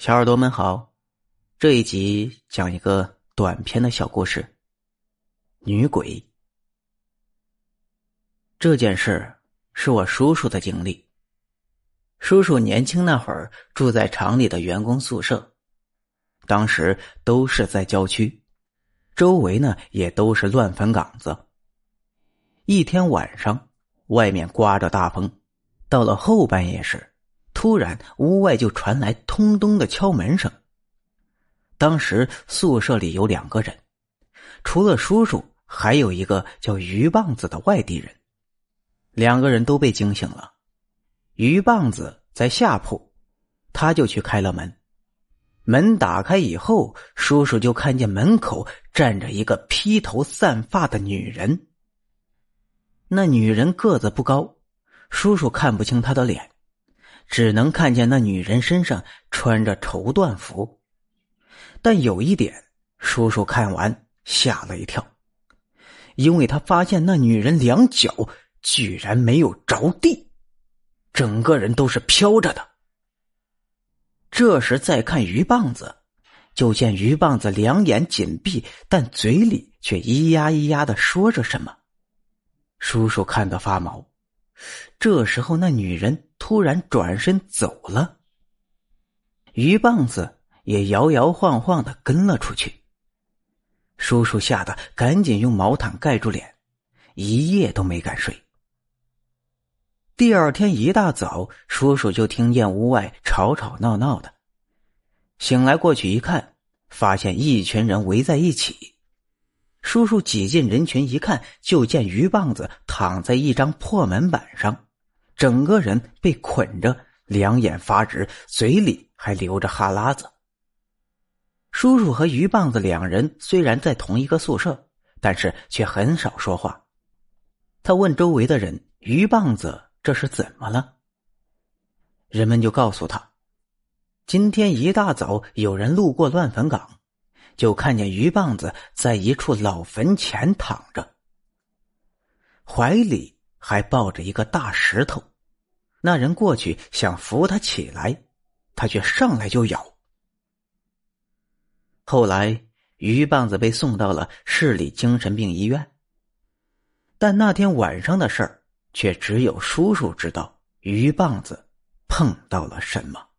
小耳朵们好，这一集讲一个短篇的小故事。女鬼这件事是我叔叔的经历。叔叔年轻那会儿住在厂里的员工宿舍，当时都是在郊区，周围呢也都是乱坟岗子。一天晚上，外面刮着大风，到了后半夜时。突然，屋外就传来咚咚的敲门声。当时宿舍里有两个人，除了叔叔，还有一个叫鱼棒子的外地人。两个人都被惊醒了。鱼棒子在下铺，他就去开了门。门打开以后，叔叔就看见门口站着一个披头散发的女人。那女人个子不高，叔叔看不清她的脸。只能看见那女人身上穿着绸缎服，但有一点，叔叔看完吓了一跳，因为他发现那女人两脚居然没有着地，整个人都是飘着的。这时再看鱼棒子，就见鱼棒子两眼紧闭，但嘴里却咿呀咿呀的说着什么，叔叔看得发毛。这时候，那女人突然转身走了，鱼棒子也摇摇晃晃的跟了出去。叔叔吓得赶紧用毛毯盖住脸，一夜都没敢睡。第二天一大早，叔叔就听见屋外吵吵闹闹的，醒来过去一看，发现一群人围在一起。叔叔挤进人群一看，就见鱼棒子躺在一张破门板上，整个人被捆着，两眼发直，嘴里还流着哈喇子。叔叔和鱼棒子两人虽然在同一个宿舍，但是却很少说话。他问周围的人：“鱼棒子这是怎么了？”人们就告诉他：“今天一大早有人路过乱坟岗。”就看见鱼棒子在一处老坟前躺着，怀里还抱着一个大石头。那人过去想扶他起来，他却上来就咬。后来，鱼棒子被送到了市里精神病医院。但那天晚上的事儿，却只有叔叔知道。鱼棒子碰到了什么？